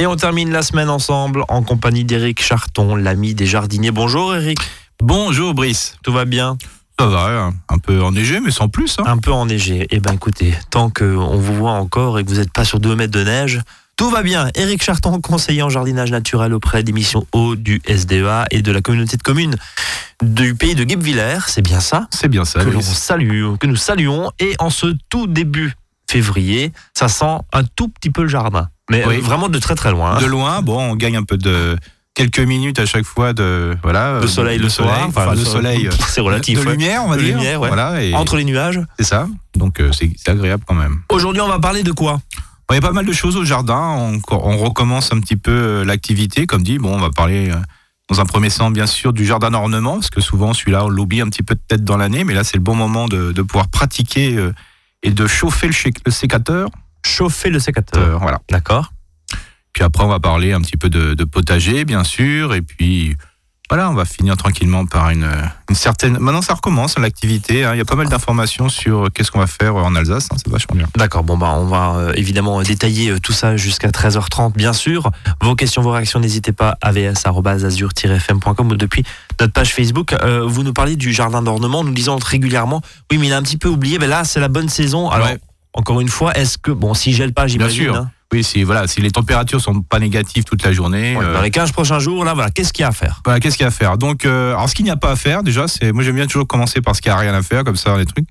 Et on termine la semaine ensemble en compagnie d'Éric Charton, l'ami des jardiniers. Bonjour Eric. Bonjour Brice. Tout va bien? Ça va, un peu enneigé, mais sans plus. Hein. Un peu enneigé. Eh ben écoutez, tant qu'on vous voit encore et que vous n'êtes pas sur 2 mètres de neige, tout va bien. Éric Charton, conseiller en jardinage naturel auprès des missions eau du SDEA et de la communauté de communes du pays de Guebwiller. C'est bien ça? C'est bien ça. que, Brice. salue, que nous saluons. Et en ce tout début février, ça sent un tout petit peu le jardin. Mais Oui. euh, vraiment de très très loin. hein. De loin, bon, on gagne un peu de quelques minutes à chaque fois de voilà Le soleil de le soir, enfin, enfin, le le soleil, euh, c'est relatif. de ouais. lumière, on va De dire. lumière, ouais. Voilà, et Entre les nuages. c'est ça. Donc euh, c'est agréable quand même. Aujourd'hui, on va parler de quoi? Il y a pas mal de choses au jardin. On, on recommence un petit peu euh, l'activité, comme dit. Bon, on va parler euh, dans un premier temps, bien sûr, du jardin d'ornement, parce que souvent celui-là, on l'oublie un petit peu de tête dans l'année, mais là, c'est le bon moment de, de pouvoir pratiquer euh, et de chauffer le, sécateur. Chauffer le sécateur. Euh, voilà. D'accord. Puis après, on va parler un petit peu de, de potager, bien sûr. Et puis, voilà, on va finir tranquillement par une, une certaine. Maintenant, ça recommence l'activité. hein. Il y a pas mal d'informations sur qu'est-ce qu'on va faire en Alsace. hein. C'est vachement bien. D'accord, bon bah on va euh, évidemment euh, détailler euh, tout ça jusqu'à 13h30 bien sûr. Vos questions, vos réactions, n'hésitez pas avs@azur-fm.com ou depuis notre page Facebook. Euh, vous nous parliez du jardin d'ornement, nous disons régulièrement, oui mais il a un petit peu oublié, mais là c'est la bonne saison. Alors Ouais. encore une fois, est-ce que bon s'il gèle pas, j'imagine. sûr. hein. Oui, si, voilà, si les températures sont pas négatives toute la journée. Ouais, euh, Dans les 15 prochains jours, là voilà, qu'est-ce qu'il y a à faire? Voilà, qu'est-ce qu'il y a à faire? Donc, euh, alors ce qu'il n'y a pas à faire, déjà, c'est moi j'aime bien toujours commencer par ce qu'il n'y a rien à faire, comme ça, les trucs.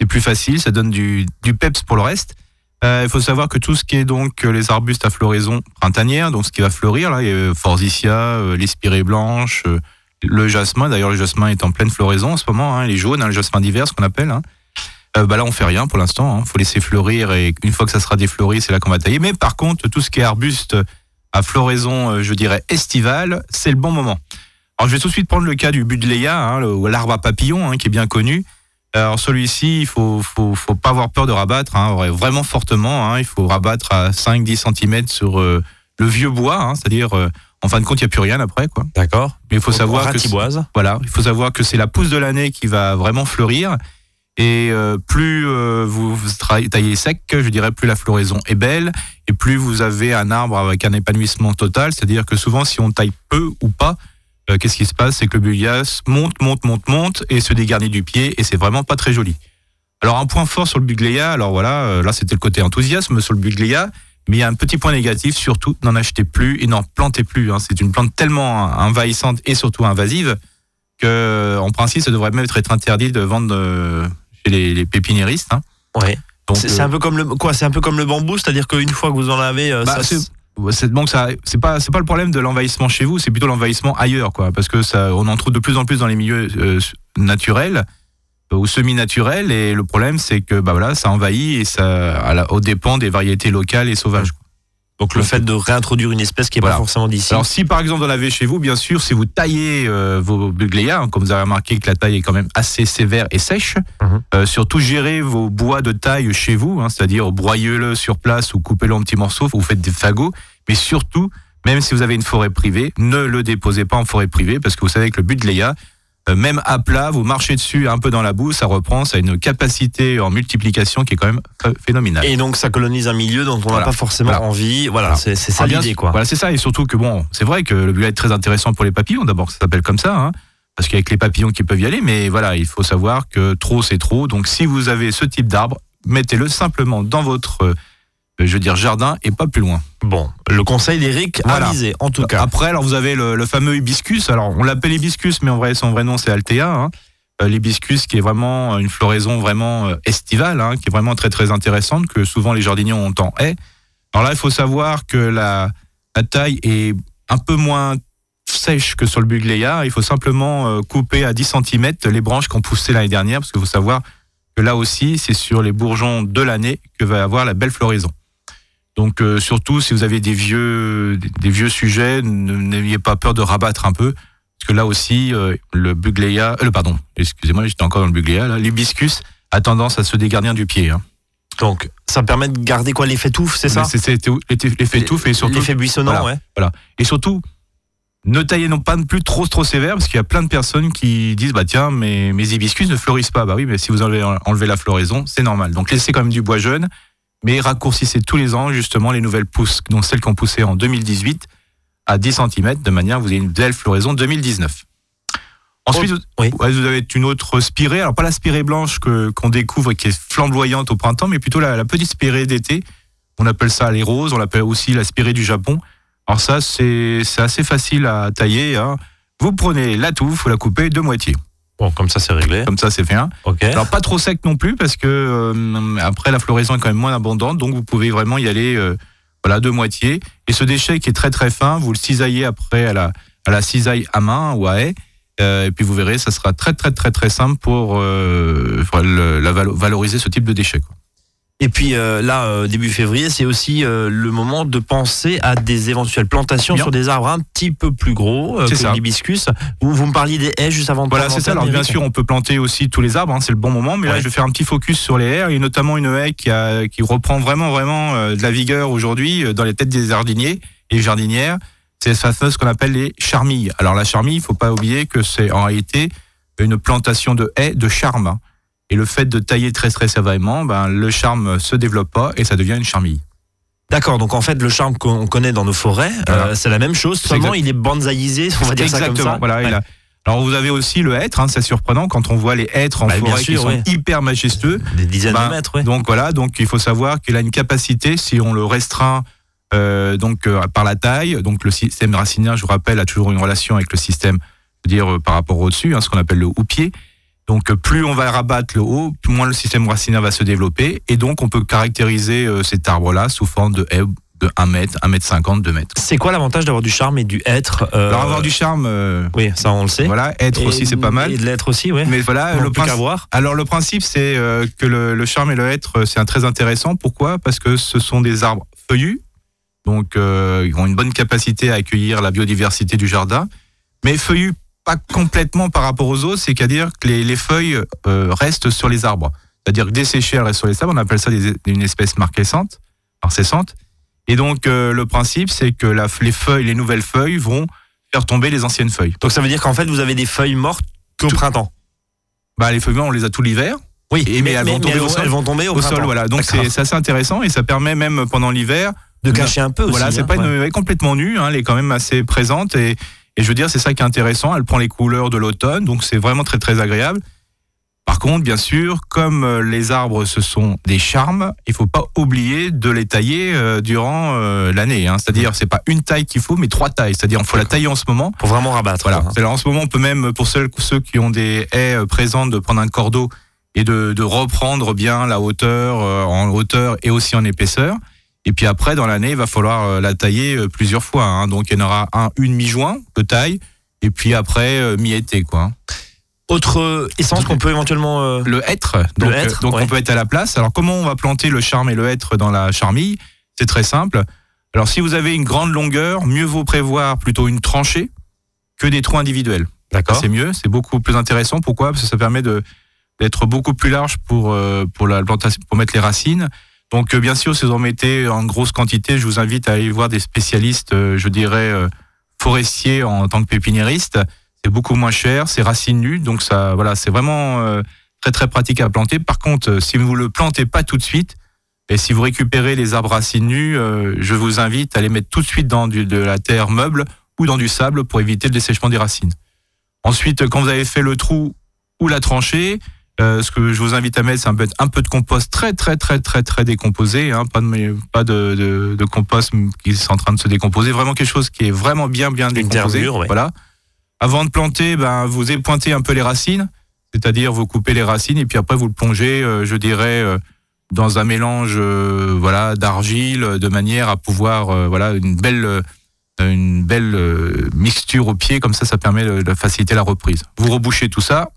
C'est plus facile, ça donne du, du peps pour le reste. Euh, Il faut savoir que tout ce qui est donc euh, les arbustes à floraison printanière, donc ce qui va fleurir, là, il y a Forsythia, l'espirée blanche, le jasmin. D'ailleurs, le jasmin est en pleine floraison en ce moment, hein, il est jaune, hein, le jasmin d'hiver, ce qu'on appelle. Hein. Euh, bah là, on fait rien pour l'instant. Il faut laisser fleurir et une fois que ça sera défleuri, c'est là qu'on va tailler. Mais par contre, tout ce qui est arbuste à floraison, euh, je dirais estivale, c'est le bon moment. Alors, je vais tout de suite prendre le cas du Budleia, hein, l'arbre à papillon, hein, qui est bien connu. Alors, celui-ci, il faut, faut, faut pas avoir peur de rabattre, hein, vraiment fortement. hein. il faut rabattre à 5-10 cm sur euh, le vieux bois, hein, c'est-à-dire, euh, en fin de compte, il n'y a plus rien après. Quoi. D'accord. Mais il faut savoir que voilà, il faut savoir que c'est la pousse de l'année qui va vraiment fleurir. Et euh, plus euh, vous, taillez sec, je dirais, plus la floraison est belle et plus vous avez un arbre avec un épanouissement total. C'est-à-dire que souvent, si on taille peu ou pas, euh, qu'est-ce qui se passe? C'est que le buglias monte, monte, monte, monte et se dégarnit du pied et c'est vraiment pas très joli. Alors un point fort sur le bugléa, alors voilà, euh, là c'était le côté enthousiasme sur le bugléa, mais il y a un petit point négatif, surtout n'en achetez plus et n'en plantez plus. hein. C'est une plante tellement envahissante et surtout invasive que en principe ça devrait même être interdit de vendre euh, chez les, les pépiniéristes. hein. Ouais. C'est euh, un peu comme le quoi C'est un peu comme le bambou, c'est-à-dire qu'une fois que vous en avez, euh, bah, ça- c'est- Ouais, c'est donc ça c'est pas c'est pas le problème de l'envahissement chez vous c'est plutôt l'envahissement ailleurs quoi parce que ça on en trouve de plus en plus dans les milieux euh, naturels euh, ou semi-naturels et le problème c'est que bah voilà ça envahit et ça à la, au dépend des variétés locales et sauvages quoi. Donc le fait de réintroduire une espèce qui est Voilà. pas forcément d'ici. alors si par exemple vous en avez chez vous bien sûr si vous taillez euh, vos bugléas hein, comme vous avez remarqué que la taille est quand même assez sévère et sèche Mhm. euh, surtout gérez vos bois de taille chez vous hein, c'est-à-dire broyez-le sur place ou coupez-le en petits morceaux vous faites des fagots mais surtout même si vous avez une forêt privée ne le déposez pas en forêt privée parce que vous savez que le bugléa même à plat, vous marchez dessus un peu dans la boue, ça reprend, ça a une capacité en multiplication qui est quand même ph- phénoménale. Et donc ça colonise un milieu dont on n'a Voilà. pas forcément Voilà. envie. Voilà, Voilà. c'est ça Ah, bien l'idée quoi. Voilà, c'est ça. Et surtout que bon, c'est vrai que le bulat est très intéressant pour les papillons. D'abord, ça s'appelle comme ça, hein, parce qu'il y a que les papillons qui peuvent y aller. Mais voilà, il faut savoir que trop, c'est trop. Donc, si vous avez ce type d'arbre, mettez-le simplement dans votre, euh, je veux dire, jardin et pas plus loin. Bon, le conseil d'Eric Voilà. avisé en tout cas. Après, alors vous avez le, le fameux hibiscus. Alors, on l'appelle hibiscus, mais en vrai, son vrai nom, c'est Altea. Hein. Euh, L'hibiscus qui est vraiment une floraison vraiment euh, estivale, hein, qui est vraiment très très intéressante, que souvent les jardiniers ont en haie. Alors là, il faut savoir que la, la taille est un peu moins sèche que sur le bugléa. Il faut simplement euh, couper à 10 cm les branches qui ont poussé l'année dernière, parce qu'il faut savoir que là aussi, c'est sur les bourgeons de l'année que va avoir la belle floraison. Donc euh, surtout, si vous avez des vieux, des, des vieux sujets, n'ayez pas peur de rabattre un peu, parce que là aussi, euh, le bugléa, euh, le pardon, excusez-moi, j'étais encore dans le bugléa, l'hibiscus a tendance à se dégarnir du pied. Hein. Donc ça permet de garder quoi l'effet touffe, c'est ça? C'est l'effet touffe et surtout L'effet buissonnant, Voilà. ouais. et surtout ne taillez non pas plus trop trop sévère parce qu'il y a plein de personnes qui disent bah tiens mes, mes hibiscus ne fleurissent pas bah oui mais si vous enlevez, enlevez la floraison c'est normal donc laissez quand même du bois jeune mais raccourcissez tous les ans justement les nouvelles pousses, donc celles qui ont poussé en 2018 à 10 cm, de manière à vous ayez une belle floraison 2019. Ensuite, oui. vous avez une autre spirée, alors pas la spirée blanche que qu'on découvre et qui est flamboyante au printemps, mais plutôt la, la petite spirée d'été. On appelle ça les roses, on l'appelle aussi la spirée du Japon. Alors ça, c'est c'est assez facile à tailler. hein. Vous prenez la touffe, vous la coupez de moitié. Bon, comme ça, c'est réglé. Comme ça, c'est fait. hein. Ok. Alors pas trop sec non plus parce que euh, après la floraison est quand même moins abondante, donc vous pouvez vraiment y aller euh, voilà de moitié. Et ce déchet qui est très très fin, vous le cisaillez après à la à la cisaille à main ou à haie. Euh, et puis vous verrez, ça sera très très très très simple pour euh, le- la valo- valoriser ce type de déchets. quoi. Et puis euh, là, euh, début février, c'est aussi euh, le moment de penser à des éventuelles plantations Bien. sur des arbres un petit peu plus gros euh, que ça. l'hibiscus. Vous, vous me parliez des haies juste avant de Voilà, c'est ça. Alors bien sûr, on peut planter aussi tous les arbres, hein, c'est le bon moment. Mais là, je vais faire un petit focus sur les haies, et notamment une haie qui, a, qui reprend vraiment, vraiment euh, de la vigueur aujourd'hui euh, dans les têtes des jardiniers et jardinières. C'est ce qu'on appelle les charmilles. Alors la charmille, il faut pas oublier que c'est en réalité une plantation de haies de charme. Et le fait de tailler très très sévèrement, ben, le charme se développe pas et ça devient une charmille. D'accord, donc en fait, le charme qu'on connaît dans nos forêts, Voilà. euh, c'est la même chose, seulement il est bonsaïsé, on va dire ça Exactement. comme ça. Voilà, Ouais. il a- Alors vous avez aussi le hêtre, hein, c'est surprenant quand on voit les hêtres en Bah, forêt qui sûr, sont ouais. hyper majestueux. Des dizaines Ben, de mètres, ouais. Donc voilà, donc il faut savoir qu'il a une capacité, si on le restreint euh, donc euh, par la taille, donc le système racinaire, je vous rappelle, a toujours une relation avec le système, je veux dire par rapport au dessus, hein, ce qu'on appelle le houppier. Donc euh, plus on va rabattre le haut, plus moins le système racinaire va se développer, et donc on peut caractériser euh, cet arbre-là sous forme de haie de 1 mètre, 1 mètre 50, 2 mètres. C'est quoi l'avantage d'avoir du charme et du être euh, Alors avoir du charme, euh, Oui, ça on le sait. voilà, être Et- aussi c'est pas mal. Et de l'être aussi, oui. Mais voilà, le plus qu'à principe. voir. Alors le principe c'est que le, le charme et le être c'est un très intéressant. Pourquoi? Parce que ce sont des arbres feuillus, donc euh, ils ont une bonne capacité à accueillir la biodiversité du jardin, mais feuillus pas complètement par rapport aux autres, c'est-à-dire que les, les feuilles euh, restent sur les arbres. C'est-à-dire que desséchées, elles restent sur les arbres, on appelle ça des- une espèce marquessante, marcessante. Et donc euh, le principe c'est que la, les feuilles, les nouvelles feuilles vont faire tomber les anciennes feuilles. Donc ça veut dire qu'en fait, vous avez des feuilles mortes qu'au Tout- printemps. Bah, les feuilles, on les a tout l'hiver. Oui, Et- mais elles vont tomber au sol. elles vont tomber au, sol, voilà. Donc c'est assez intéressant et ça permet même pendant l'hiver, de cacher un peu aussi. voilà, c'est hein, pas ouais. une complètement nue, hein, elle est quand même assez présente et, et je veux dire c'est ça qui est intéressant. Elle prend les couleurs de l'automne, donc c'est vraiment très très agréable. Par contre, bien sûr, comme euh, les arbres ce sont des charmes, il faut pas oublier de les tailler euh, durant euh, l'année. Hein. C'est-à-dire c'est pas une taille qu'il faut, mais trois tailles. C'est-à-dire il faut la tailler en ce moment. Pour vraiment rabattre. Voilà. hein. En ce moment, on peut même, pour ceux, ceux qui ont des haies présentes, de prendre un cordeau et de, de reprendre bien la hauteur euh, en hauteur et aussi en épaisseur. Et puis après, dans l'année, il va falloir euh, la tailler euh, plusieurs fois. hein. Donc il y en aura un, une mi-juin de taille, et puis après euh, mi-été, quoi. Autre essence qu'on peut éventuellement. euh, Le hêtre. Donc, Le hêtre, donc ouais. on peut être à la place. Alors comment on va planter le charme et le hêtre dans la charmille? C'est très simple. Alors si vous avez une grande longueur, mieux vaut prévoir plutôt une tranchée que des trous individuels. D'accord. C'est mieux, c'est beaucoup plus intéressant. Pourquoi? Parce que ça permet de d'être beaucoup plus large pour euh, pour la plantation, pour mettre les racines. Donc euh, bien sûr, si vous en mettez en grosse quantité, je vous invite à aller voir des spécialistes, euh, je dirais euh, forestiers en tant que pépiniériste. C'est beaucoup moins cher, c'est racines nues, donc ça, voilà, c'est vraiment très très pratique à planter. Par contre, si vous le plantez pas tout de suite, et si vous récupérez les arbres racines nues, je vous invite à les mettre tout de suite dans de la terre meuble ou dans du sable pour éviter le dessèchement des racines. Ensuite, quand vous avez fait le trou ou la tranchée, euh, ce que je vous invite à mettre, c'est un peu, un peu de compost très très très très très décomposé, hein, pas de pas de, de, de compost qui est en train de se décomposer, vraiment quelque chose qui est vraiment bien bien Une décomposé. ouais. Voilà. Avant de planter, ben vous épointez un peu les racines, c'est-à-dire vous coupez les racines et puis après vous le plongez, euh, je dirais, euh, dans un mélange, voilà, d'argile, de manière à pouvoir, voilà, une belle une belle mixture au pied, comme ça, ça permet de faciliter la reprise. Vous rebouchez tout ça,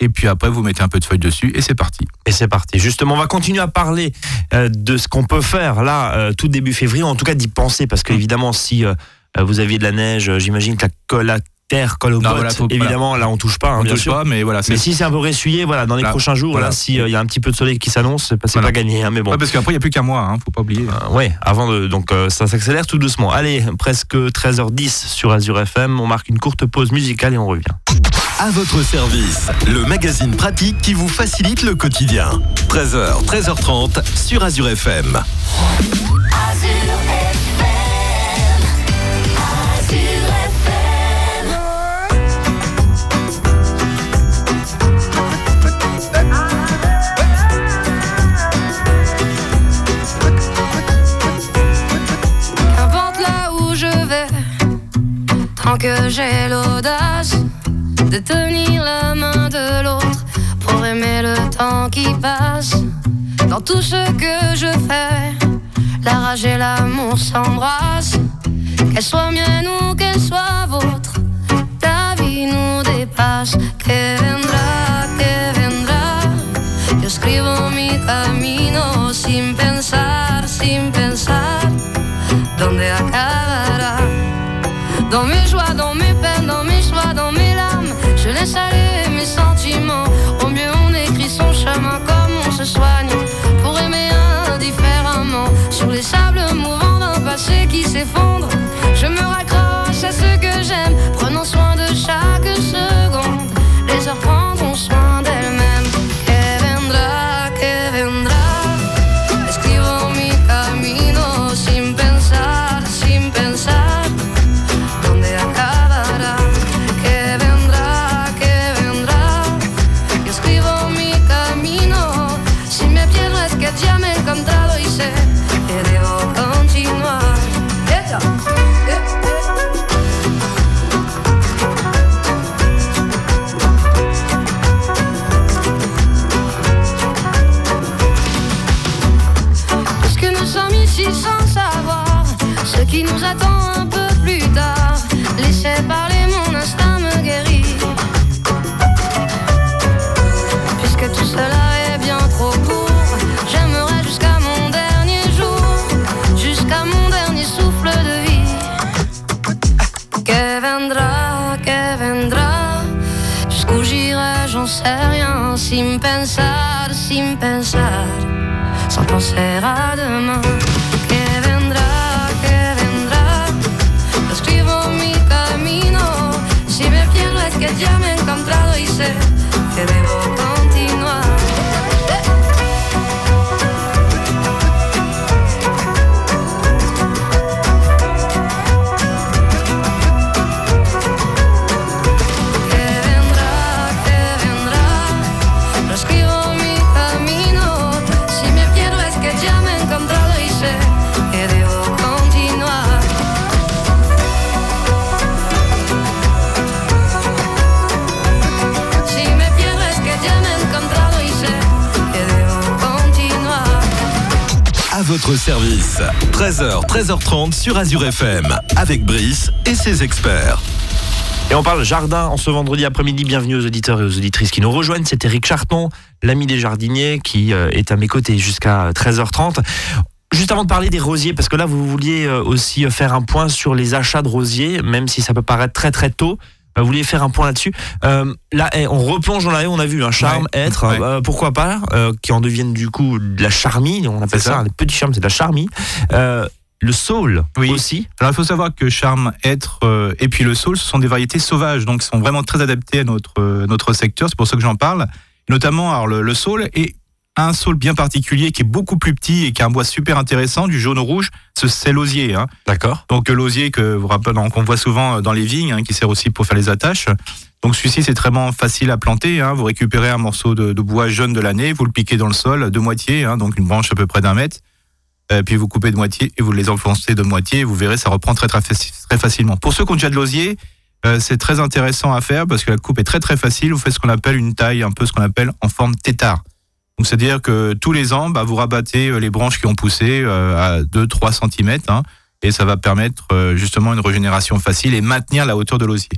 et puis après, vous mettez un peu de feuilles dessus, et c'est parti. Et c'est parti. Justement, on va continuer à parler euh, de ce qu'on peut faire là, euh, tout début février, en tout cas d'y penser, parce que Mm. évidemment, si euh, vous aviez de la neige, j'imagine que la, colle- la terre colle aux Non, bottes. voilà, faut- évidemment, là, on touche pas, hein, On touche sûr. pas, mais voilà, Mais si c'est un peu ressuyé, voilà, dans les Là, prochains jours, voilà. là, s'il y a un petit peu de soleil qui s'annonce, c'est pas, c'est pas gagné. hein, mais bon. Ouais, parce qu'après, il n'y a plus qu'à moi, hein, faut pas oublier. Euh, ouais, avant de. Donc euh, ça s'accélère tout doucement. Allez, presque 13h10 sur Azure FM. On marque une courte pause musicale et on revient. À votre service, le magazine pratique qui vous facilite le quotidien. 13h, 13h30 sur Azure FM. J'ai l'audace de tenir la main de l'autre pour aimer le temps qui passe. Dans tout ce que je fais, la rage et l'amour s'embrassent. Qu'elle soit mienne ou qu'elle soit vôtre, ta vie nous dépasse. Que vendrá, que escribo pensar, sans penser à demain. Service, 13h, 13h30 sur Azure FM, avec Brice et ses experts. Et on parle jardin en ce vendredi après-midi. Bienvenue aux auditeurs et aux auditrices qui nous rejoignent. C'est Eric Charton, l'ami des jardiniers, qui euh, est à mes côtés jusqu'à 13h30. Juste avant de parler des rosiers, parce que là, vous vouliez euh, aussi faire un point sur les achats de rosiers, même si ça peut paraître très très tôt. Euh, Vous vouliez faire un point là-dessus. Euh, là, eh, on replonge dans la haie, on a vu un charme, Ouais. être, Ouais. euh, pourquoi pas, euh, qui en deviennent du coup de la charmille, on appelle ça, ça. les petits charmes, c'est de la charmille. Le saule Oui. aussi. Alors il faut savoir que charme, être et puis le saule, ce sont des variétés sauvages, donc sont vraiment très adaptées à notre notre secteur. C'est pour ça que j'en parle. Notamment, alors le, le saule est un saule bien particulier qui est beaucoup plus petit et qui a un bois super intéressant, du jaune au rouge. ce- C'est l'osier. Hein. D'accord. Donc l'osier que vous rappelez, qu'on voit souvent euh, dans les vignes, hein, qui sert aussi pour faire les attaches. Donc celui-ci c'est très facile à planter. Hein. Vous récupérez un morceau de, de bois jeune de l'année, vous le piquez dans le sol de moitié, hein, donc une branche à peu près d'un mètre. Euh, puis vous coupez de moitié et vous les enfoncez de moitié. Et vous verrez, ça reprend très très facilement. Pour ceux qui ont déjà de l'osier, euh, c'est très intéressant à faire parce que la coupe est très très facile. Vous faites ce qu'on appelle une taille, un peu ce qu'on appelle en forme tétard. Donc c'est-à-dire que tous les ans, bah, vous rabattez euh, les branches qui ont poussé euh, à 2-3 cm. Hein, et ça va permettre euh, justement une régénération facile et maintenir la hauteur de l'osier.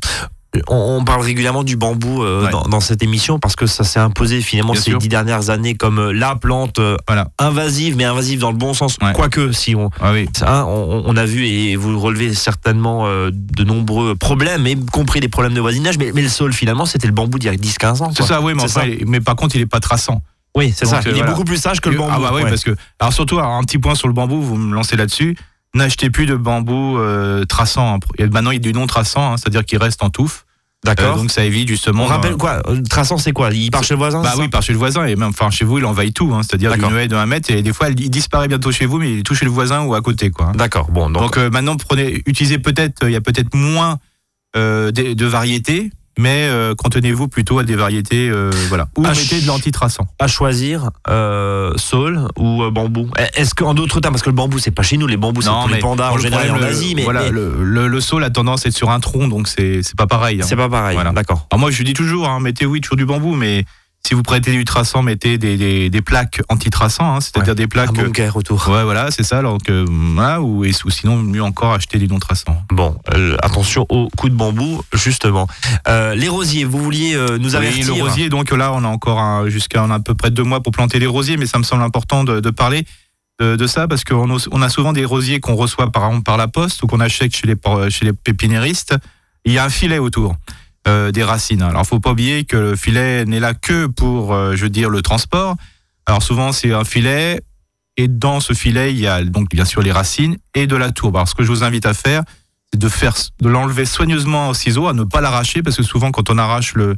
On, parle régulièrement du bambou euh, Ouais. dans, dans cette émission parce que ça s'est imposé finalement Bien ces sûr. dix dernières années comme la plante euh, Voilà. invasive, mais invasive dans le bon sens. Ouais. Quoique, si on, Ah oui. hein, on, on a vu et vous relevez certainement euh, de nombreux problèmes, y compris des problèmes de voisinage, mais, mais le sol finalement c'était le bambou d'il y a 10-15 ans. C'est ça, oui, mais, enfin, mais par contre, il est pas traçant. Oui, c'est ça. euh, Il est beaucoup plus sage que le bambou. Ah bah oui, Ouais. parce que alors surtout alors, un petit point sur le bambou, vous me lancez là-dessus. N'achetez plus de bambou euh, traçant. hein. Maintenant, il y a du non traçant, hein, c'est-à-dire qu'il reste en touffe. D'accord. donc ça évite justement. On rappelle quoi euh, Traçant, c'est quoi? Il part chez le voisin Bah oui, ça? par chez le voisin et même enfin chez vous, il envahit tout. Hein, C'est-à-dire une haie de 1 mètre et des fois, il disparaît bientôt chez vous, mais il est tout chez le voisin ou à côté, quoi. D'accord. Bon, donc, Donc, euh, maintenant, prenez, utilisez peut-être, il y a peut-être moins euh, de, de variétés, mais euh, cantonnez-vous plutôt à des variétés, euh, voilà. Ou Ah, mettez de l'antitraçant. à choisir, euh, saule ou euh, bambou. Est-ce qu'en d'autres termes, parce que le bambou, c'est pas chez nous, les bambous, c'est pour les pandas en le général en Asie, mais, voilà, mais le, le, le saule a tendance à être sur un tronc, donc c'est c'est pas pareil. hein. c'est pas pareil. Voilà. D'accord. Alors moi, je dis toujours, hein, mettez oui toujours du bambou, mais si vous prêtez du traçant, mettez des, des, des plaques antitraçants, hein, c'est-à-dire des Un plaques. euh, bunker autour. Ouais, voilà, c'est ça. Donc, euh, voilà, ou, et- ou sinon, mieux encore, acheter du non-traçant. Bon, euh, attention aux coups de bambou, justement. Euh, les rosiers, vous vouliez euh, nous Oui, avertir le rosier, donc là, on a encore un- jusqu'à à peu près deux mois pour planter les rosiers, mais ça me semble important de, de parler de, de ça parce qu'on a- on a souvent des rosiers qu'on reçoit par la poste ou qu'on achète chez les, chez les pépiniéristes. Il y a un filet autour. Euh, des racines. Alors, faut pas oublier que le filet n'est là que pour, euh, je veux dire, le transport. Alors, souvent, c'est un filet, et dans ce filet, il y a donc bien sûr les racines et de la tourbe. Alors, ce que je vous invite à faire, c'est de faire, de l'enlever soigneusement au ciseau, à ne pas l'arracher, parce que souvent, quand on arrache le,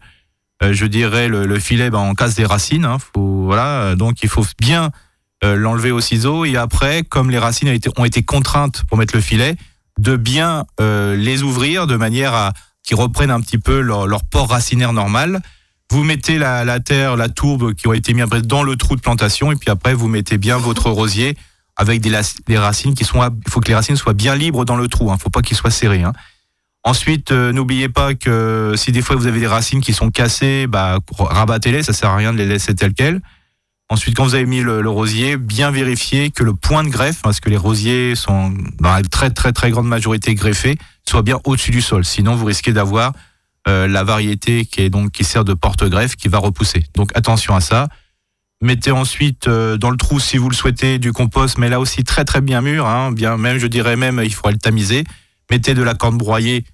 euh, je dirais le, le filet, ben, on casse des racines. Hein, faut, voilà, donc il faut bien euh, l'enlever au ciseau et après, comme les racines ont été, ont été contraintes pour mettre le filet, de bien euh, les ouvrir de manière à qu'ils reprennent un petit peu leur, port racinaire normal. Vous mettez la, terre, la tourbe qui ont été mis après dans le trou de plantation et puis après vous mettez bien votre rosier avec des, racines qui sont, il faut que les racines soient bien libres dans le trou. Hein, faut pas qu'ils soient serrés. Hein. Ensuite, euh, n'oubliez pas que si des fois vous avez des racines qui sont cassées, bah, rabattez-les, ça sert à rien de les laisser telles quelles. Ensuite, quand vous avez mis le, le rosier, bien vérifier que le point de greffe, parce que les rosiers sont dans la très très très grande majorité greffés, soit bien au-dessus du sol. Sinon, vous risquez d'avoir euh, la variété qui est donc qui sert de porte-greffe qui va repousser. Donc attention à ça. Mettez ensuite euh, dans le trou, si vous le souhaitez, du compost, mais là aussi très très bien mûr, hein, bien même, je dirais même, il faudra le tamiser. Mettez de la corne broyée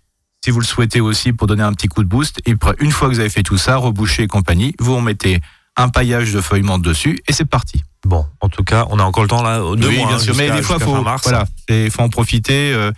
si vous le souhaitez aussi pour donner un petit coup de boost. Et après, une fois que vous avez fait tout ça, rebouchez et compagnie, vous remettez un paillage de feuilles mortes dessus et c'est parti. Bon, en tout cas, on a encore le temps là, deux oui, mois. bien hein, sûr, mais jusqu'à- des fois, faut, voilà, il faut en profiter. euh,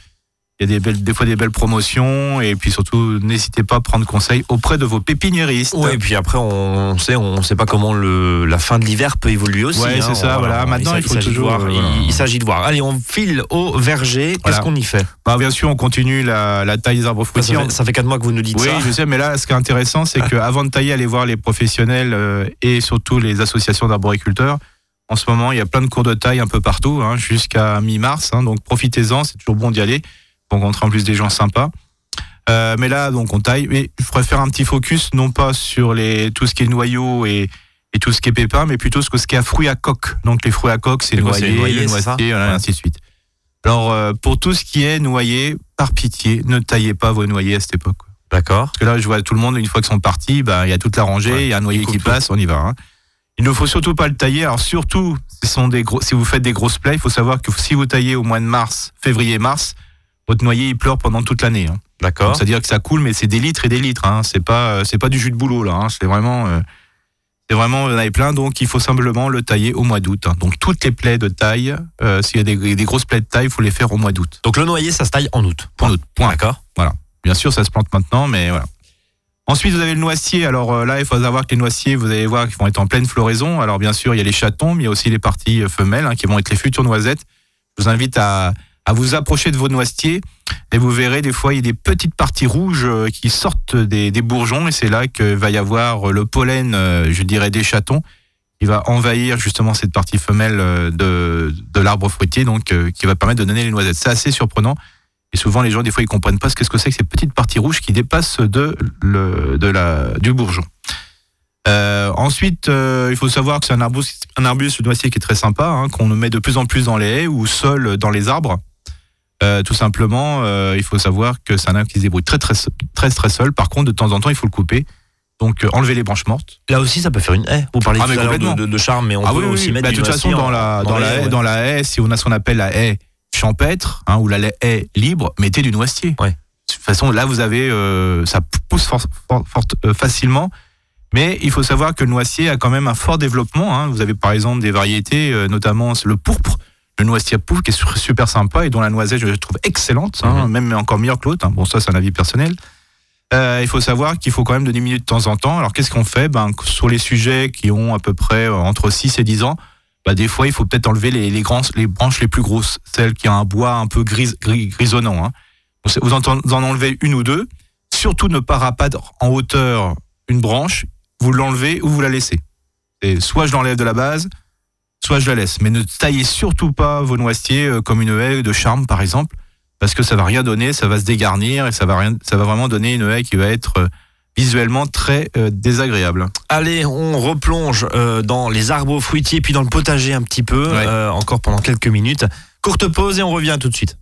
Il y a des, belles, des fois des belles promotions et puis surtout, n'hésitez pas à prendre conseil auprès de vos pépiniéristes. Ouais, et puis après, on sait, on sait pas comment le, la fin de l'hiver peut évoluer aussi. Hein. c'est ça, voilà. Maintenant, il faut toujours, voir. euh, il- s'agit de voir. Allez, on file au verger. Qu'est-ce Voilà. qu'on y fait? Bah, bien sûr, on continue la, la taille des arbres fruitiers. ça fait quatre mois que vous nous dites Oui, ça. je sais, mais là, ce qui est intéressant, c'est qu'avant de tailler, allez voir les professionnels euh, et surtout les associations d'arboriculteurs. En ce moment, il y a plein de cours de taille un peu partout, hein, jusqu'à mi-mars. hein, donc profitez-en, c'est toujours bon d'y aller rencontrer en plus des gens sympas. Euh, mais là, donc on taille. Mais je préfère un petit focus, non pas sur les, tout ce qui est noyau et, et tout ce qui est pépin, mais plutôt ce, que- ce qui est à fruits à coque. Donc les fruits à coque, c'est c'est noyer, les noyers, le noisetier, voilà, Ouais. ainsi de suite. Alors, euh, pour tout ce qui est noyer, par pitié, ne taillez pas vos noyers à cette époque. D'accord. Parce que là, je vois tout le monde, une fois qu'ils sont partis, bah, il y a toute la rangée, il Ouais, y a un noyer qui passe, on y va. hein. Il ne faut surtout pas le tailler. Alors surtout, ce sont des gros, si vous faites des grosses plaies, il faut savoir que si vous taillez au mois de mars, février-mars, votre noyer il pleure pendant toute l'année. hein. D'accord. C'est-à-dire que ça coule, mais c'est des litres et des litres. Hein. C'est pas, euh, c'est pas du jus de boulot là. hein. C'est vraiment, euh, c'est vraiment, vous en avez plein. Donc il faut simplement le tailler au mois d'août. hein. Donc toutes les plaies de taille, euh, s'il y a des, des grosses plaies de taille, il faut les faire au mois d'août. Donc le noyer, ça se taille en août. En août. Point. D'accord. Bien sûr, ça se plante maintenant, mais voilà. Ensuite, vous avez le noisetier. Alors euh, là, il faut savoir que les noisetiers, vous allez voir qu'ils vont être en pleine floraison. Alors bien sûr, il y a les chatons, mais il y a aussi les parties femelles qui vont être les futures noisettes. Je vous invite à, à vous approcher de vos noisetiers et vous verrez des fois il y a des petites parties rouges euh, qui sortent des, bourgeons et c'est là que va y avoir euh, le pollen, euh, je dirais, des chatons qui va envahir justement cette partie femelle de, de l'arbre fruitier, donc qui va permettre de donner les noisettes. C'est assez surprenant. Et souvent, les gens, des fois, ils comprennent pas ce que ce que c'est que ces petites parties rouges qui dépassent de, le, de la, du bourgeon. Ensuite, il faut savoir que c'est un arbuste, un arbuste noisier qui est très sympa, hein, qu'on met de plus en plus dans les haies ou seul dans les arbres. Euh, tout simplement, euh, il faut savoir que c'est un arbre qui se débrouille très très très très seul. Par contre, de temps en temps, il faut le couper. Donc, euh, enlever les branches mortes. Là aussi, ça peut faire une haie. Vous parlez Ah, tout à de, complètement. de- de charme, mais on ah peut oui, aussi oui. mettre Bah, de toute façon, dans en- la, dans dans, les la haies, haie, ouais. dans la haie, si on a ce qu'on appelle la haie champêtre, hein, ou la haie libre, mettez du noisetier. Ouais. De toute façon, là, vous avez, ça pousse fort- facilement. Mais il faut savoir que le noisetier a quand même un fort développement. hein. Vous avez par exemple des variétés, notamment le pourpre, le noisetier pourpre qui est su- super sympa et dont la noisette je la trouve excellente, hein, Mhm. même encore meilleure que l'autre. hein. Bon, ça c'est un avis personnel. Euh, il faut savoir qu'il faut quand même de diminuer de temps en temps. Alors qu'est-ce qu'on fait? Ben, Sur les sujets qui ont à peu près euh, entre 6 et 10 ans, bah, des fois il faut peut-être enlever les, les, grands, les branches les plus grosses, celles qui ont un bois un peu gris, gris grisonnant. Hein. Vous en, vous en enlevez une ou deux. Surtout ne pas rabattre en hauteur une branche, vous l'enlevez ou vous la laissez. Et soit je l'enlève de la base, soit je la laisse. Mais ne taillez surtout pas vos noisetiers euh, comme une haie de charme, par exemple, parce que ça va rien donner, ça va se dégarnir et ça va rien, ça va vraiment donner une haie qui va être euh, visuellement très euh, désagréable. Allez, on replonge dans les arbres fruitiers puis dans le potager un petit peu, Ouais. encore pendant quelques minutes. Courte pause et on revient tout de suite.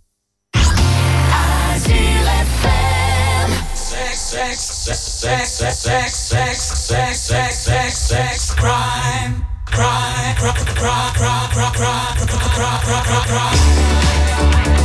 cry, cry, cry, cry, cry, cry, cry, cry, cry, cry, cry, cry.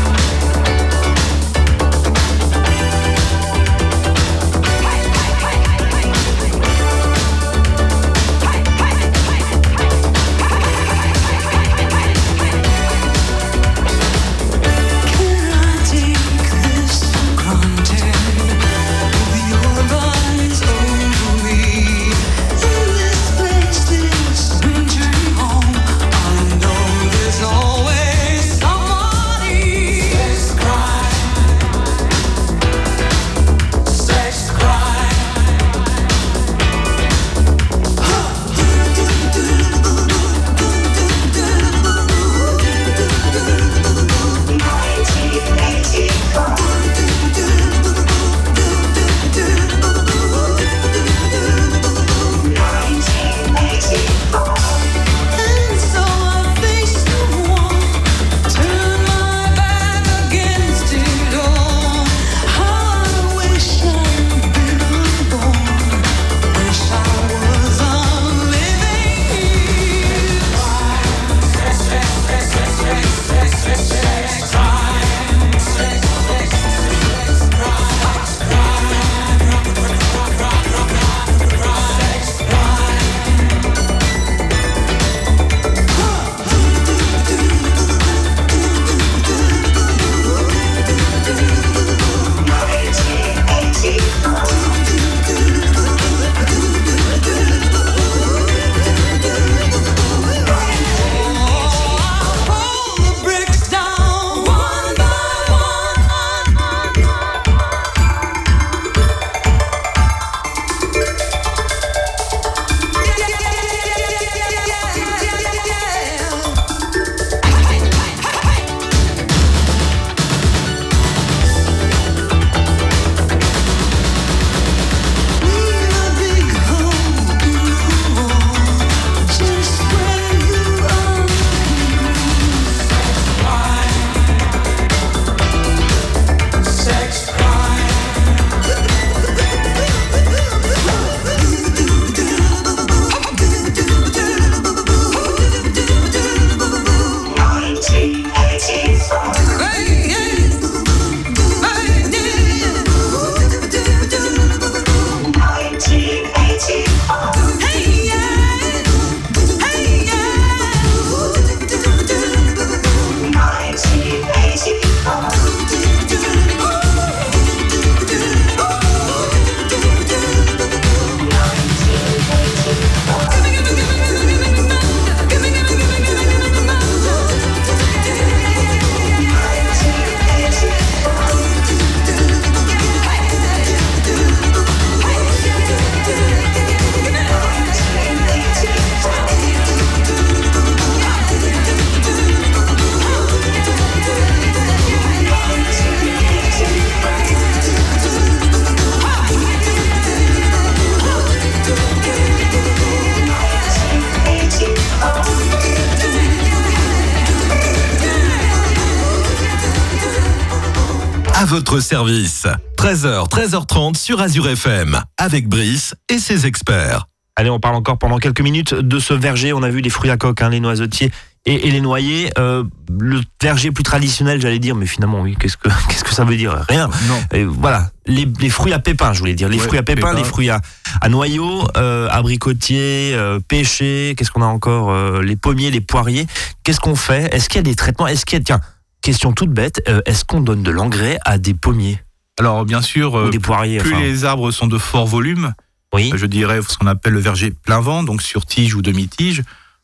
À votre service. 13h, 13h30 sur Azure FM. Avec Brice et ses experts. Allez, on parle encore pendant quelques minutes de ce verger. On a vu les fruits à coque, hein, les noisetiers et, et les noyers. Euh, le verger plus traditionnel, j'allais dire, mais finalement, oui, qu'est-ce que, qu'est-ce que ça veut dire? Rien. Non. Et voilà, les, les fruits à pépins, je voulais dire. Les Ouais, fruits à pépins, pépins. les fruits à, à noyaux, euh, abricotiers, euh, pêchers, qu'est-ce qu'on a encore euh, Les pommiers, les poiriers. Qu'est-ce qu'on fait? Est-ce qu'il y a des traitements? Est-ce qu'il y a, tiens, question toute bête, euh, est-ce qu'on donne de l'engrais à des pommiers Alors bien sûr, ou euh, des poiriers. plus enfin, les arbres sont de fort volume, Oui. je dirais ce qu'on appelle le verger plein vent, donc sur tige ou demi-tige,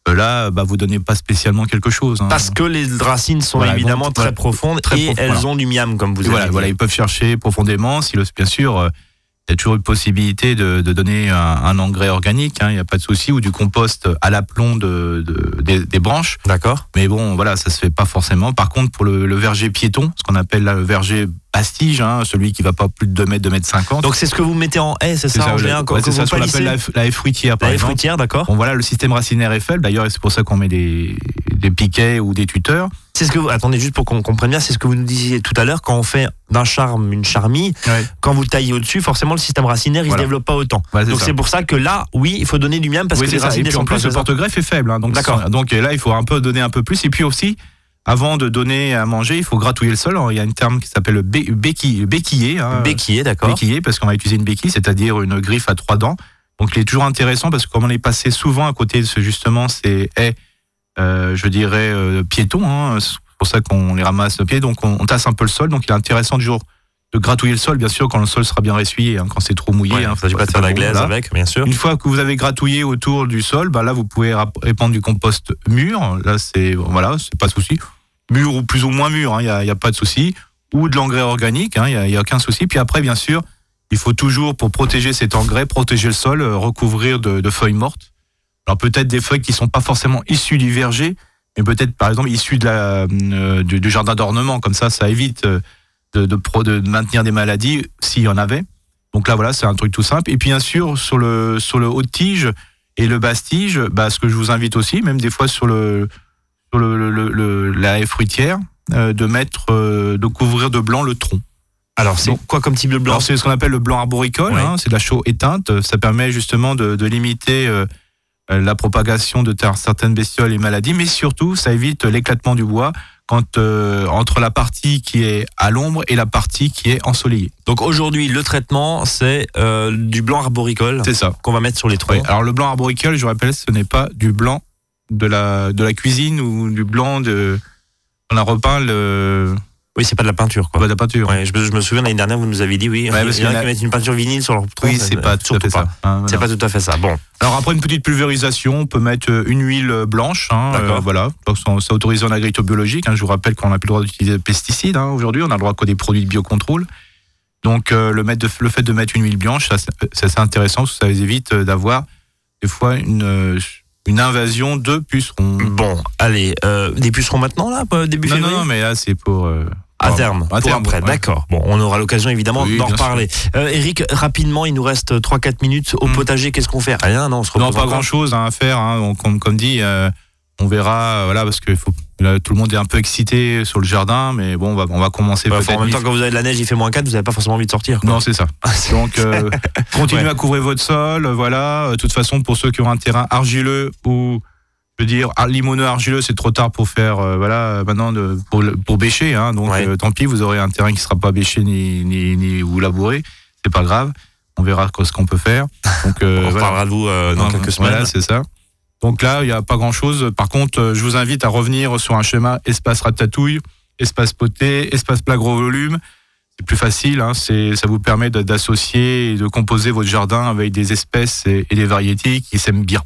euh, là, bah, vous donnez pas spécialement quelque chose. hein. Parce que les racines sont Voilà, évidemment très profondes très et profondes, elles voilà. ont du miam, comme vous Et avez voilà, dit. voilà, ils peuvent chercher profondément. Si le, bien sûr, euh, il y a toujours une possibilité de, de donner un, un engrais organique, hein, il n'y a pas de souci, ou du compost à l'aplomb de, de- des, des branches. D'accord. Mais bon, voilà, ça se fait pas forcément. Par contre, pour le, le verger piéton, ce qu'on appelle là, le verger bastige, hein, celui qui va pas plus de 2 mètres, 2 mètres 50. Donc c'est ce que vous mettez en haie, c'est ça, en le- général, ouais, c'est ça, ce qu'on appelle la, haie fruitière, par La haie fruitière, d'accord. Bon, voilà, le système racinaire est faible. D'ailleurs, c'est pour ça qu'on met des, des piquets ou des tuteurs. C'est ce que vous, attendez juste pour qu'on comprenne bien, c'est ce que vous nous disiez tout à l'heure quand on fait d'un charme une charmille, Ouais. quand vous taillez au-dessus, forcément le système racinaire il Voilà. se développe pas autant. Donc c'est pour ça que là, oui, il faut donner du miam parce oui, que les racines sont en plus, le porte-greffe est faible. hein, donc, D'accord. c'est- donc là, il faut un peu donner un peu plus. Et puis aussi, avant de donner à manger, il faut gratouiller le sol. Alors, il y a un terme qui s'appelle le bé- béquille- béquiller. hein, d'accord. béquiller, parce qu'on va utiliser une béquille, c'est-à-dire une griffe à trois dents. Donc, il est toujours intéressant parce que comme on est passé souvent à côté de ce, justement, ces haies, je dirais, euh, piétons, hein, c'est pour ça qu'on les ramasse au pied, donc on, on tasse un peu le sol. Donc, il est intéressant toujours de gratouiller le sol, bien sûr, quand le sol sera bien essuyé, hein, quand c'est trop mouillé. Ouais, hein, ne faut- pas de faire la glaise avec, bien sûr. Une fois que vous avez gratouillé autour du sol, bah là vous pouvez répandre du compost mûr. Là c'est voilà, c'est pas de souci. Mûr ou plus ou moins mûr, il n'y a, y a pas de souci. Ou de l'engrais organique, il n'y a, y a aucun souci. Puis après, bien sûr, il faut toujours pour protéger cet engrais, protéger le sol, euh, recouvrir de, de feuilles mortes. Alors peut-être des feuilles qui sont pas forcément issues du verger, mais peut-être par exemple issues de la, euh, du, du jardin d'ornement. Comme ça, ça évite euh, de, de, pro- de maintenir des maladies s'il y en avait. Donc là, voilà, c'est un truc tout simple. Et puis, bien sûr, sur le, sur le haut de tige et le basse tige, bah, ce que je vous invite aussi, même des fois sur, le, sur le, le- le- le- la haie fruitière, euh, de mettre, euh, de couvrir de blanc le tronc. Alors c'est quoi comme type de blanc? C'est ce qu'on appelle le blanc arboricole, Ouais. hein, c'est de la chaux éteinte. Ça permet justement de, de limiter euh, la propagation de certaines bestioles et maladies, mais surtout, ça évite l'éclatement du bois quand, euh, entre la partie qui est à l'ombre et la partie qui est ensoleillée. Donc aujourd'hui, le traitement, c'est euh, du blanc arboricole C'est ça. qu'on va mettre sur les troncs. Oui. Alors le blanc arboricole, je rappelle, ce n'est pas du blanc de la, de la cuisine ou du blanc de. On a repeint le, Oui, c'est pas de la peinture, quoi. de la peinture. Ouais, je, me- je me souviens l'année dernière, vous nous avez dit oui. Ouais, il parce y en a qu'il y en a- qui mettent une peinture vinyle sur leur tronc. oui, c'est pas tout à fait ça. Hein, C'est pas tout à fait ça. Bon, Alors après une petite pulvérisation, on peut mettre euh, une huile blanche. Hein, euh, voilà. Donc, ça- c'est autorisé en agriculture biologique. hein. Je vous rappelle qu'on n'a plus le droit d'utiliser de pesticides. hein, Aujourd'hui, on a le droit que des produits de biocontrôle. Donc euh, le, de- le fait de mettre une huile blanche, ça, c'est intéressant parce que ça évite d'avoir des fois une, une invasion de pucerons. bon, allez, euh, des pucerons maintenant là, euh, début Non, non, février. non, mais là c'est pour. euh, À terme, à terme, après, ouais. d'accord. Bon, on aura l'occasion évidemment Oui, d'en reparler. Euh, Eric, rapidement, il nous reste 3-4 minutes au Hmm. potager. Qu'est-ce qu'on fait? Rien, non, on se Non, pas encore. grand chose à faire. Hein. Comme, comme dit, on verra, voilà, parce que faut, là, tout le monde est un peu excité sur le jardin, mais bon, on va, on va commencer Ouais, en même temps, quand vous avez de la neige, il fait moins 4, vous n'avez pas forcément envie de sortir. quoi. Non, c'est ça. Donc, euh, continuez Ouais. à couvrir votre sol. euh, Voilà. Euh, De toute façon, pour ceux qui ont un terrain argileux ou, je veux dire, limoneux argileux, c'est trop tard pour faire, euh, voilà, maintenant, de, pour, pour bêcher. Hein. Donc, Ouais. euh, tant pis, vous aurez un terrain qui sera pas bêché ni, ni, ni ou labouré. C'est pas grave. On verra ce qu'on peut faire. Donc, on voilà. reparlera de vous dans quelques semaines. Voilà, c'est ça. Donc là, il n'y a pas grand-chose. Par contre, euh, je vous invite à revenir sur un schéma espace ratatouille, espace poté, espace plat gros volume. C'est plus facile. Hein, c'est, ça vous permet d'associer et de composer votre jardin avec des espèces et, et des variétés qui s'aiment bien.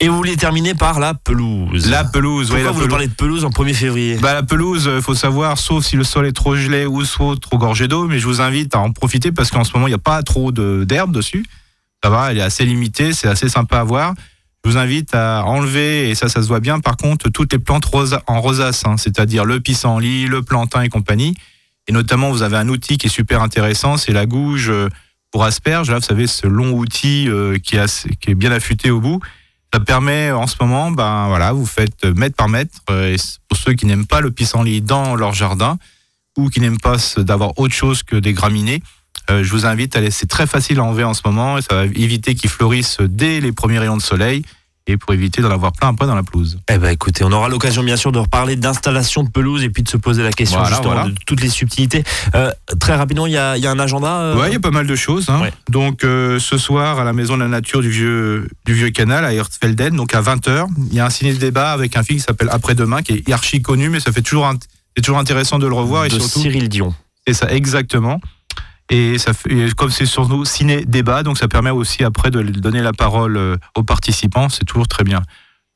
Et vous voulez terminer par la pelouse. La pelouse, Pourquoi oui, vous pelouse. parlez de pelouse en 1er février? Bah, la pelouse, il faut savoir, sauf si le sol est trop gelé ou soit trop gorgé d'eau, mais je vous invite à en profiter parce qu'en ce moment, il n'y a pas trop de- d'herbe dessus. Ça va, elle est assez limitée, c'est assez sympa à voir. Je vous invite à enlever, et ça, ça se voit bien, par contre, toutes les plantes en rosace, hein, c'est-à-dire le pissenlit, le plantain et compagnie. Et notamment, vous avez un outil qui est super intéressant, c'est la gouge euh, pour asperges. Là, vous savez, ce long outil euh, qui, est bien affûté au bout. Ça permet en ce moment, ben voilà, vous faites mètre par mètre. euh, et pour ceux qui n'aiment pas le pissenlit dans leur jardin ou qui n'aiment pas d'avoir autre chose que des graminées, euh, je vous invite à laisser. C'est très facile à enlever en ce moment et ça va éviter qu'ils fleurissent dès les premiers rayons de soleil et pour éviter d'en avoir plein après dans la pelouse. Eh ben écoutez, on aura l'occasion bien sûr de reparler d'installation de pelouse et puis de se poser la question Voilà, justement voilà. de toutes les subtilités. Euh, très rapidement, il y a, il y a un agenda. euh, Ouais, il y a pas mal de choses. hein. Ouais. Donc euh, ce soir à la Maison de la Nature du Vieux, du Vieux Canal à Hertzfelden, donc à 20h, il y a un ciné débat avec un film qui s'appelle Après-demain, qui est archi connu, mais ça fait toujours, c'est toujours intéressant de le revoir et de surtout Cyril Dion. C'est ça, exactement. Et, comme c'est sur nous ciné-débat, donc ça permet aussi après de donner la parole euh, aux participants. C'est toujours très bien.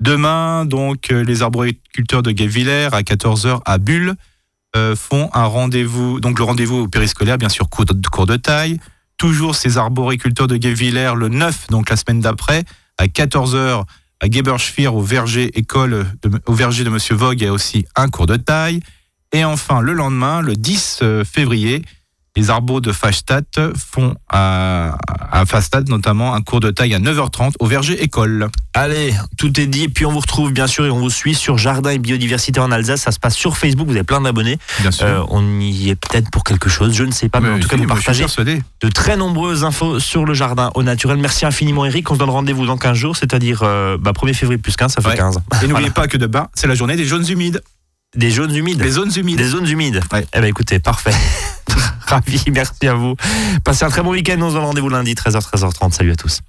Demain, donc, euh, les arboriculteurs de Guévillers à 14h à Bulle euh, font un rendez-vous. Donc, le rendez-vous au périscolaire, bien sûr, cours de, taille. Toujours ces arboriculteurs de Guévillers le 9, donc la semaine d'après, à 14h à Geberschwir au verger école de, au verger de Monsieur Vogue, il y a aussi un cours de taille. Et enfin, le lendemain, le 10 euh, février, les arbres de Fastad font à, à Fastad notamment un cours de taille à 9h30 au verger école. Allez, tout est dit. Et puis on vous retrouve bien sûr et on vous suit sur Jardin et Biodiversité en Alsace. Ça se passe sur Facebook. Vous avez plein d'abonnés. Bien sûr. Euh, on y est peut-être pour quelque chose. Je ne sais pas, mais, en tout cas, vous partagez de très nombreuses infos sur le jardin au naturel. Merci infiniment, Eric. On se donne rendez-vous dans 15 jours, c'est-à-dire euh, bah, 1er février plus 15, ça fait Ouais. 15. Et n'oubliez pas que demain, c'est la journée des zones humides. Des zones humides. Les zones humides. Des zones humides. Ouais. Eh ben écoutez, parfait. Ravi, merci à vous. Passez un très bon week-end. On se donne rendez-vous lundi, 13h, 13h30. Salut à tous.